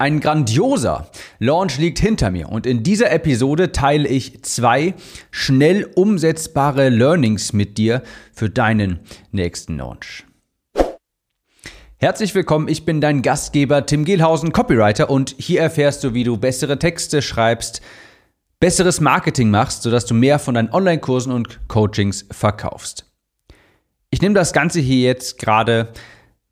Ein grandioser Launch liegt hinter mir und in dieser Episode teile ich zwei schnell umsetzbare Learnings mit dir für deinen nächsten Launch. Herzlich willkommen, ich bin dein Gastgeber Tim Gehlhausen, Copywriter und hier erfährst du, wie du bessere Texte schreibst, besseres Marketing machst, sodass du mehr von deinen Online-Kursen und Coachings verkaufst. Ich nehme das Ganze hier jetzt gerade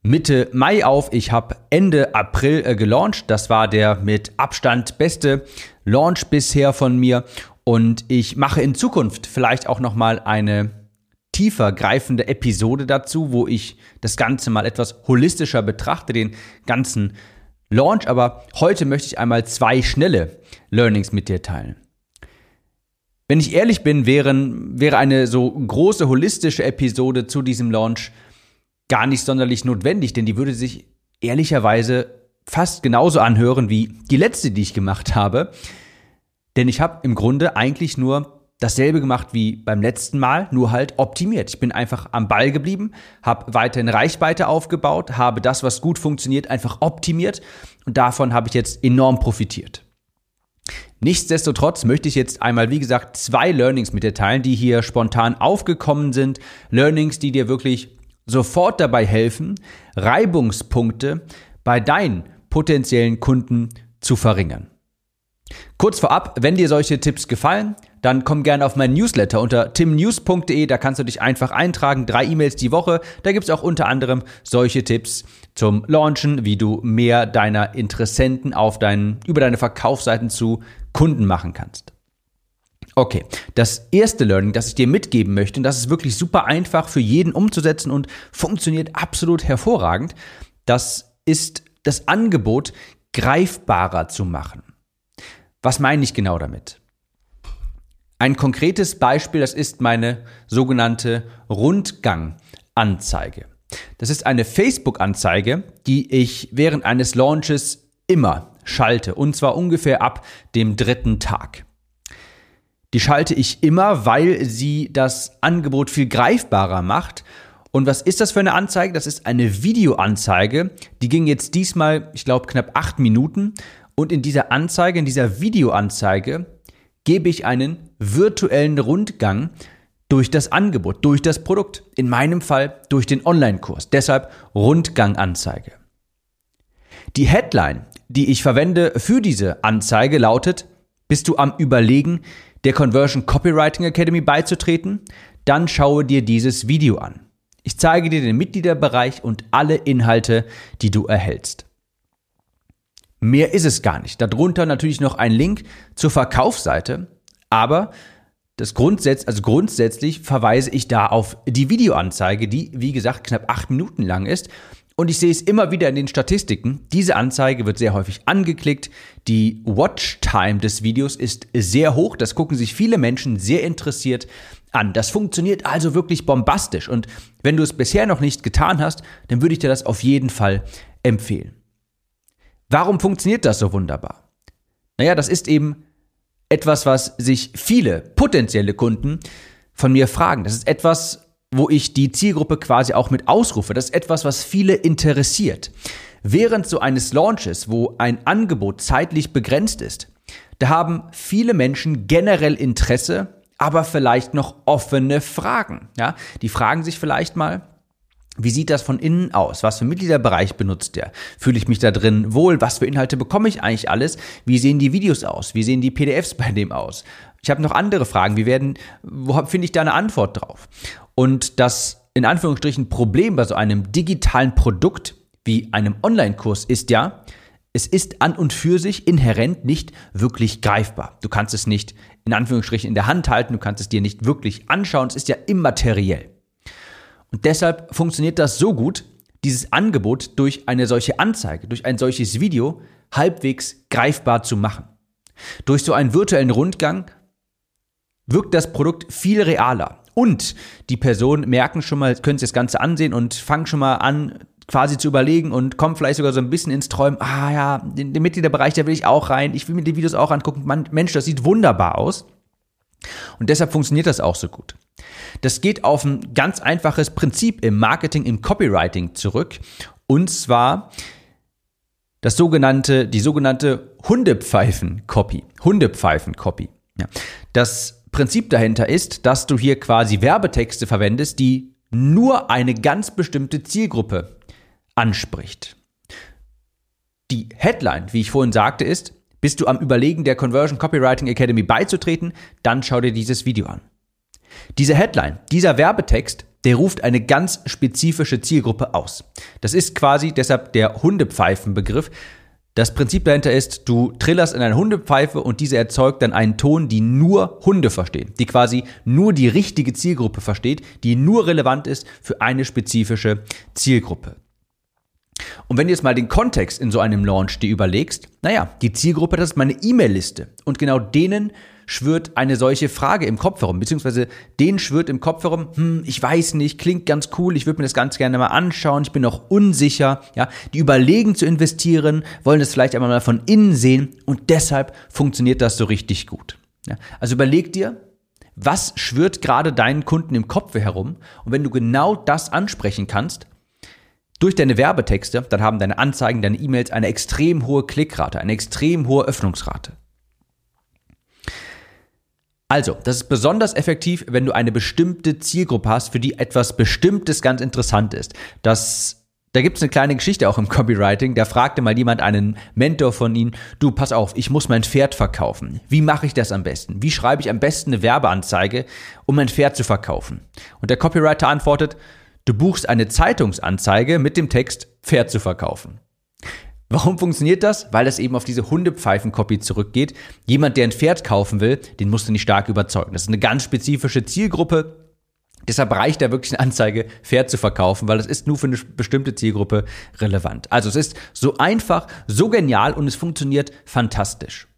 Mitte Mai auf. Ich habe Ende April äh, gelauncht. Das war der mit Abstand beste Launch bisher von mir. Und ich mache in Zukunft vielleicht auch noch mal eine tiefer greifende Episode dazu, wo ich das Ganze mal etwas holistischer betrachte, den ganzen Launch. Aber heute möchte ich einmal zwei schnelle Learnings mit dir teilen. Wenn ich ehrlich bin, wären, wäre eine so große holistische Episode zu diesem Launch gar nicht sonderlich notwendig, denn die würde sich ehrlicherweise fast genauso anhören wie die letzte, die ich gemacht habe. Denn ich habe im Grunde eigentlich nur dasselbe gemacht wie beim letzten Mal, nur halt optimiert. Ich bin einfach am Ball geblieben, habe weiterhin Reichweite aufgebaut, habe das, was gut funktioniert, einfach optimiert und davon habe ich jetzt enorm profitiert. Nichtsdestotrotz möchte ich jetzt einmal, wie gesagt, zwei Learnings mit dir teilen, die hier spontan aufgekommen sind. Learnings, die dir wirklich sofort dabei helfen, Reibungspunkte bei deinen potenziellen Kunden zu verringern. Kurz vorab, wenn dir solche Tipps gefallen, dann komm gerne auf meinen Newsletter unter timnews.de, da kannst du dich einfach eintragen, drei E-Mails die Woche. Da gibt es auch unter anderem solche Tipps zum Launchen, wie du mehr deiner Interessenten auf deinen, über deine Verkaufsseiten zu Kunden machen kannst. Okay, das erste Learning, das ich dir mitgeben möchte, und das ist wirklich super einfach für jeden umzusetzen und funktioniert absolut hervorragend, das ist das Angebot greifbarer zu machen. Was meine ich genau damit? Ein konkretes Beispiel, das ist meine sogenannte Rundganganzeige. Das ist eine Facebook-Anzeige, die ich während eines Launches immer schalte, und zwar ungefähr ab dem dritten Tag. Die schalte ich immer, weil sie das Angebot viel greifbarer macht. Und was ist das für eine Anzeige? Das ist eine Videoanzeige. Die ging jetzt diesmal, ich glaube, knapp acht Minuten. Und in dieser Anzeige, in dieser Videoanzeige, gebe ich einen virtuellen Rundgang durch das Angebot, durch das Produkt. In meinem Fall durch den Online-Kurs. Deshalb Rundganganzeige. Die Headline, die ich verwende für diese Anzeige, lautet, bist du am Überlegen, der Conversion Copywriting Academy beizutreten, dann schaue dir dieses Video an. Ich zeige dir den Mitgliederbereich und alle Inhalte, die du erhältst. Mehr ist es gar nicht. Darunter natürlich noch ein Link zur Verkaufsseite, aber das Grundsätz, also grundsätzlich verweise ich da auf die Videoanzeige, die, wie gesagt, knapp acht Minuten lang ist und ich sehe es immer wieder in den Statistiken. Diese Anzeige wird sehr häufig angeklickt. Die Watchtime des Videos ist sehr hoch. Das gucken sich viele Menschen sehr interessiert an. Das funktioniert also wirklich bombastisch. Und wenn du es bisher noch nicht getan hast, dann würde ich dir das auf jeden Fall empfehlen. Warum funktioniert das so wunderbar? Naja, das ist eben etwas, was sich viele potenzielle Kunden von mir fragen. Das ist etwas, wo ich die Zielgruppe quasi auch mit ausrufe. Das ist etwas, was viele interessiert. Während so eines Launches, wo ein Angebot zeitlich begrenzt ist, da haben viele Menschen generell Interesse, aber vielleicht noch offene Fragen. Ja, die fragen sich vielleicht mal, wie sieht das von innen aus? Was für Mitgliederbereich benutzt der? Fühle ich mich da drin wohl? Was für Inhalte bekomme ich eigentlich alles? Wie sehen die Videos aus? Wie sehen die PDFs bei dem aus? Ich habe noch andere Fragen. Wie werden, wo finde ich da eine Antwort drauf? Und das in Anführungsstrichen Problem bei so einem digitalen Produkt wie einem Online-Kurs ist ja, es ist an und für sich inhärent nicht wirklich greifbar. Du kannst es nicht in Anführungsstrichen in der Hand halten, du kannst es dir nicht wirklich anschauen, es ist ja immateriell. Und deshalb funktioniert das so gut, dieses Angebot durch eine solche Anzeige, durch ein solches Video halbwegs greifbar zu machen. Durch so einen virtuellen Rundgang wirkt das Produkt viel realer. Und die Personen merken schon mal, können sich das Ganze ansehen und fangen schon mal an, quasi zu überlegen und kommen vielleicht sogar so ein bisschen ins Träumen, ah ja, den, den Mitgliederbereich, da will ich auch rein, ich will mir die Videos auch angucken, Man, Mensch, das sieht wunderbar aus. Und deshalb funktioniert das auch so gut. Das geht auf ein ganz einfaches Prinzip im Marketing, im Copywriting zurück. Und zwar das sogenannte, die sogenannte Hundepfeifen-Copy. Hundepfeifen-Copy. Ja. Das Prinzip dahinter ist, dass du hier quasi Werbetexte verwendest, die nur eine ganz bestimmte Zielgruppe anspricht. Die Headline, wie ich vorhin sagte, ist, bist du am Überlegen, der Conversion Copywriting Academy beizutreten, dann schau dir dieses Video an. Diese Headline, dieser Werbetext, der ruft eine ganz spezifische Zielgruppe aus. Das ist quasi deshalb der Hundepfeifenbegriff. Das Prinzip dahinter ist, du trillerst in eine Hundepfeife und diese erzeugt dann einen Ton, die nur Hunde verstehen, die quasi nur die richtige Zielgruppe versteht, die nur relevant ist für eine spezifische Zielgruppe. Und wenn du jetzt mal den Kontext in so einem Launch dir überlegst, naja, die Zielgruppe, das ist meine E-Mail-Liste. Und genau denen schwirrt eine solche Frage im Kopf herum, beziehungsweise denen schwirrt im Kopf herum, hm, ich weiß nicht, klingt ganz cool, ich würde mir das ganz gerne mal anschauen, ich bin noch unsicher, ja, die überlegen zu investieren, wollen das vielleicht einmal mal von innen sehen und deshalb funktioniert das so richtig gut. Ja, also überleg dir, was schwirrt gerade deinen Kunden im Kopf herum und wenn du genau das ansprechen kannst, durch deine Werbetexte, dann haben deine Anzeigen, deine E-Mails eine extrem hohe Klickrate, eine extrem hohe Öffnungsrate. Also, das ist besonders effektiv, wenn du eine bestimmte Zielgruppe hast, für die etwas Bestimmtes ganz interessant ist. Das da gibt es eine kleine Geschichte auch im Copywriting. Da fragte mal jemand einen Mentor von ihnen, du, pass auf, ich muss mein Pferd verkaufen. Wie mache ich das am besten? Wie schreibe ich am besten eine Werbeanzeige, um mein Pferd zu verkaufen? Und der Copywriter antwortet, du buchst eine Zeitungsanzeige mit dem Text Pferd zu verkaufen. Warum funktioniert das? Weil das eben auf diese Hundepfeifen-Copy zurückgeht. Jemand, der ein Pferd kaufen will, den musst du nicht stark überzeugen. Das ist eine ganz spezifische Zielgruppe. Deshalb reicht da wirklich eine Anzeige, Pferd zu verkaufen, weil das ist nur für eine bestimmte Zielgruppe relevant. Also es ist so einfach, so genial und es funktioniert fantastisch.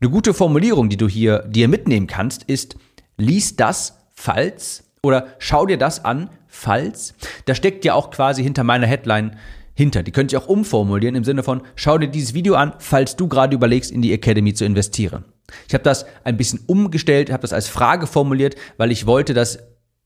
Eine gute Formulierung, die du hier dir mitnehmen kannst, ist, lies das, falls, oder schau dir das an, falls. Da steckt ja auch quasi hinter meiner Headline hinter. Die könnte ich auch umformulieren im Sinne von, schau dir dieses Video an, falls du gerade überlegst, in die Academy zu investieren. Ich habe das ein bisschen umgestellt, habe das als Frage formuliert, weil ich wollte, dass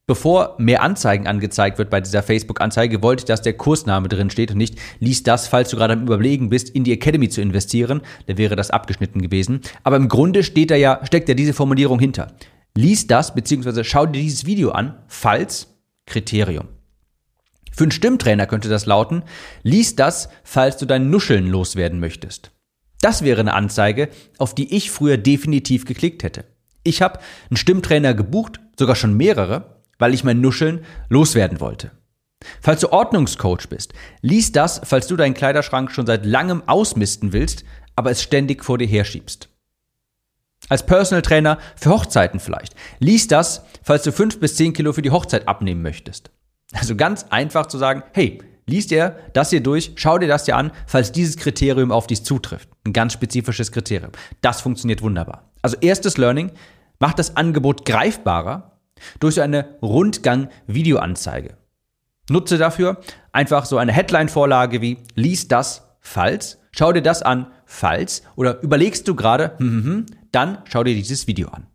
bevor mehr Anzeigen angezeigt wird bei dieser Facebook-Anzeige, wollte ich, dass der Kursname drin steht und nicht, lies das, falls du gerade am Überlegen bist, in die Academy zu investieren. Dann wäre das abgeschnitten gewesen. Aber im Grunde steht da ja, steckt ja diese Formulierung hinter. Lies das, beziehungsweise schau dir dieses Video an, falls Kriterium. Für einen Stimmtrainer könnte das lauten, lies das, falls du dein Nuscheln loswerden möchtest. Das wäre eine Anzeige, auf die ich früher definitiv geklickt hätte. Ich habe einen Stimmtrainer gebucht, sogar schon mehrere, weil ich mein Nuscheln loswerden wollte. Falls du Ordnungscoach bist, lies das, falls du deinen Kleiderschrank schon seit langem ausmisten willst, aber es ständig vor dir herschiebst. Als Personal Trainer für Hochzeiten vielleicht. Lies das, falls du fünf bis zehn Kilo für die Hochzeit abnehmen möchtest. Also ganz einfach zu sagen, hey, liest dir das hier durch, schau dir das dir an, falls dieses Kriterium auf dich zutrifft. Ein ganz spezifisches Kriterium. Das funktioniert wunderbar. Also erstes Learning, macht das Angebot greifbarer durch so eine Rundgang-Videoanzeige. Nutze dafür einfach so eine Headline-Vorlage wie lies das, falls, schau dir das an, falls, oder überlegst du gerade, hm, hm, hm, dann schau dir dieses Video an.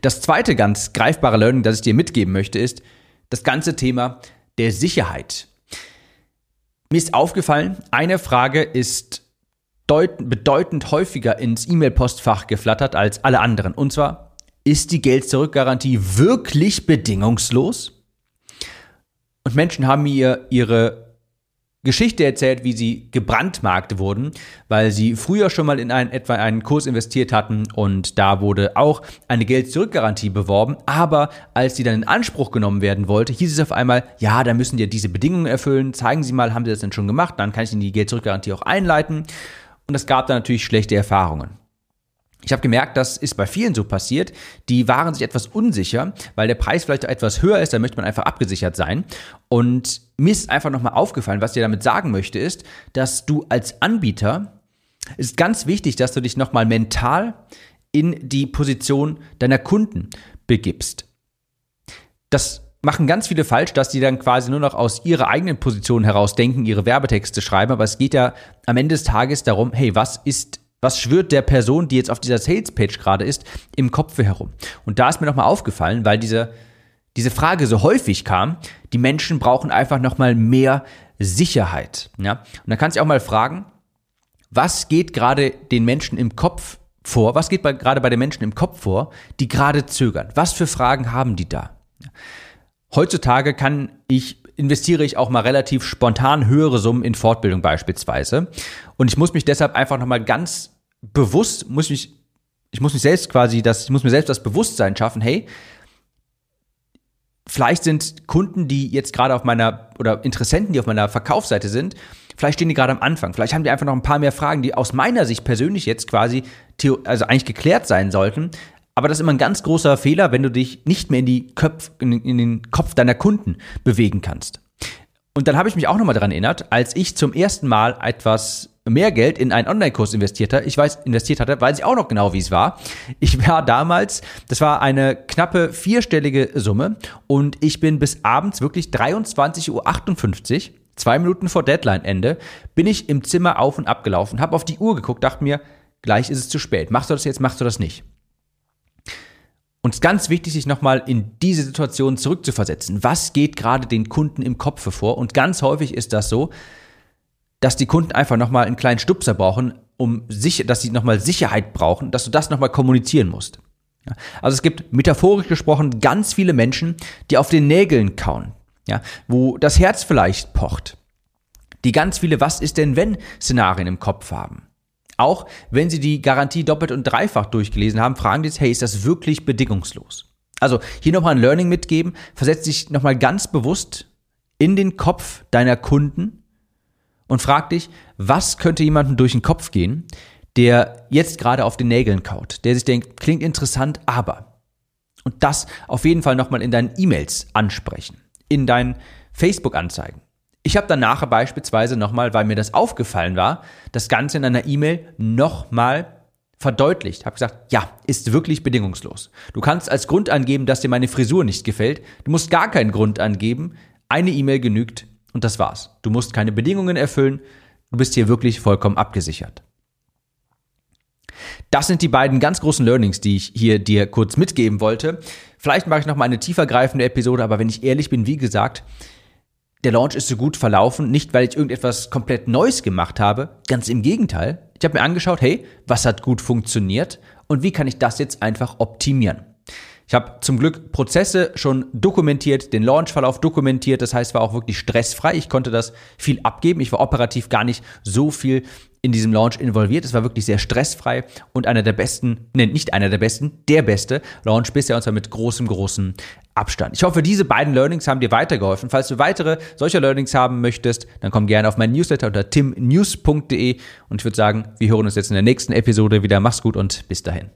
Das zweite ganz greifbare Learning, das ich dir mitgeben möchte, ist das ganze Thema der Sicherheit. Mir ist aufgefallen, eine Frage ist bedeutend häufiger ins E-Mail-Postfach geflattert als alle anderen. Und zwar, ist die Geld-Zurück-Garantie wirklich bedingungslos? Und Menschen haben mir ihre Geschichte erzählt, wie sie gebrandmarkt wurden, weil sie früher schon mal in einen, etwa einen Kurs investiert hatten und da wurde auch eine Geld-Zurück-Garantie beworben, aber als sie dann in Anspruch genommen werden wollte, hieß es auf einmal, ja, da müssen die diese Bedingungen erfüllen, zeigen Sie mal, haben Sie das denn schon gemacht, dann kann ich Ihnen die Geld-Zurück-Garantie auch einleiten. Und es gab da natürlich schlechte Erfahrungen. Ich habe gemerkt, das ist bei vielen so passiert. Die waren sich etwas unsicher, weil der Preis vielleicht etwas höher ist, da möchte man einfach abgesichert sein. Und mir ist einfach nochmal aufgefallen, was ich damit sagen möchte, ist, dass du als Anbieter, ist ganz wichtig, dass du dich nochmal mental in die Position deiner Kunden begibst. Das machen ganz viele falsch, dass die dann quasi nur noch aus ihrer eigenen Position heraus denken, ihre Werbetexte schreiben, aber es geht ja am Ende des Tages darum, hey, was ist was schwirrt der Person, die jetzt auf dieser Sales-Page gerade ist, im Kopf herum? Und da ist mir nochmal aufgefallen, weil diese, diese Frage so häufig kam, die Menschen brauchen einfach nochmal mehr Sicherheit. Ja? Und dann kannst du auch mal fragen, was geht gerade den Menschen im Kopf vor? Was geht bei, gerade bei den Menschen im Kopf vor, die gerade zögern? Was für Fragen haben die da? Heutzutage kann ich investiere ich auch mal relativ spontan höhere Summen in Fortbildung beispielsweise. Und ich muss mich deshalb einfach nochmal ganz bewusst, muss mich, ich muss mich selbst quasi das, ich muss mir selbst das Bewusstsein schaffen, hey, vielleicht sind Kunden, die jetzt gerade auf meiner, oder Interessenten, die auf meiner Verkaufsseite sind, vielleicht stehen die gerade am Anfang. Vielleicht haben die einfach noch ein paar mehr Fragen, die aus meiner Sicht persönlich jetzt quasi, also eigentlich geklärt sein sollten. Aber das ist immer ein ganz großer Fehler, wenn du dich nicht mehr in, die Köpf, in, den Kopf deiner Kunden bewegen kannst. Und dann habe ich mich auch nochmal daran erinnert, als ich zum ersten Mal etwas mehr Geld in einen Online-Kurs investiert hatte. Ich weiß, investiert hatte, weiß ich auch noch genau, wie es war. Ich war damals, das war eine knappe vierstellige Summe und ich bin bis abends wirklich 23.58 Uhr, zwei Minuten vor Deadline-Ende, bin ich im Zimmer auf und ab gelaufen, habe auf die Uhr geguckt, dachte mir, gleich ist es zu spät. Machst du das jetzt, machst du das nicht? Und es ist ganz wichtig, sich nochmal in diese Situation zurückzuversetzen. Was geht gerade den Kunden im Kopf vor? Und ganz häufig ist das so, dass die Kunden einfach nochmal einen kleinen Stupser brauchen, um sicher, dass sie nochmal Sicherheit brauchen, dass du das nochmal kommunizieren musst. Also es gibt metaphorisch gesprochen ganz viele Menschen, die auf den Nägeln kauen, ja, wo das Herz vielleicht pocht, die ganz viele Was ist denn wenn Szenarien im Kopf haben. Auch wenn Sie die Garantie doppelt und dreifach durchgelesen haben, fragen Sie jetzt, hey, ist das wirklich bedingungslos? Also hier nochmal ein Learning mitgeben, versetz dich nochmal ganz bewusst in den Kopf deiner Kunden und frag dich, was könnte jemandem durch den Kopf gehen, der jetzt gerade auf den Nägeln kaut, der sich denkt, klingt interessant, aber. Und das auf jeden Fall nochmal in deinen E-Mails ansprechen, in deinen Facebook-Anzeigen, ich habe dann nachher beispielsweise nochmal, weil mir das aufgefallen war, das Ganze in einer E-Mail nochmal verdeutlicht. Habe gesagt, ja, ist wirklich bedingungslos. Du kannst als Grund angeben, dass dir meine Frisur nicht gefällt. Du musst gar keinen Grund angeben. Eine E-Mail genügt und das war's. Du musst keine Bedingungen erfüllen. Du bist hier wirklich vollkommen abgesichert. Das sind die beiden ganz großen Learnings, die ich hier dir kurz mitgeben wollte. Vielleicht mache ich noch mal eine tiefergreifende Episode, aber wenn ich ehrlich bin, wie gesagt, der Launch ist so gut verlaufen, nicht weil ich irgendetwas komplett Neues gemacht habe, ganz im Gegenteil. Ich habe mir angeschaut, hey, was hat gut funktioniert und wie kann ich das jetzt einfach optimieren? Ich habe zum Glück Prozesse schon dokumentiert, den Launchverlauf dokumentiert, das heißt, war auch wirklich stressfrei. Ich konnte das viel abgeben. Ich war operativ gar nicht so viel in diesem Launch involviert. Es war wirklich sehr stressfrei und einer der besten, ne, nicht einer der besten, der beste Launch bisher und zwar mit großem, großem Abstand. Ich hoffe, diese beiden Learnings haben dir weitergeholfen. Falls du weitere solcher Learnings haben möchtest, dann komm gerne auf meinen Newsletter unter timnews.de und ich würde sagen, wir hören uns jetzt in der nächsten Episode wieder. Mach's gut und bis dahin.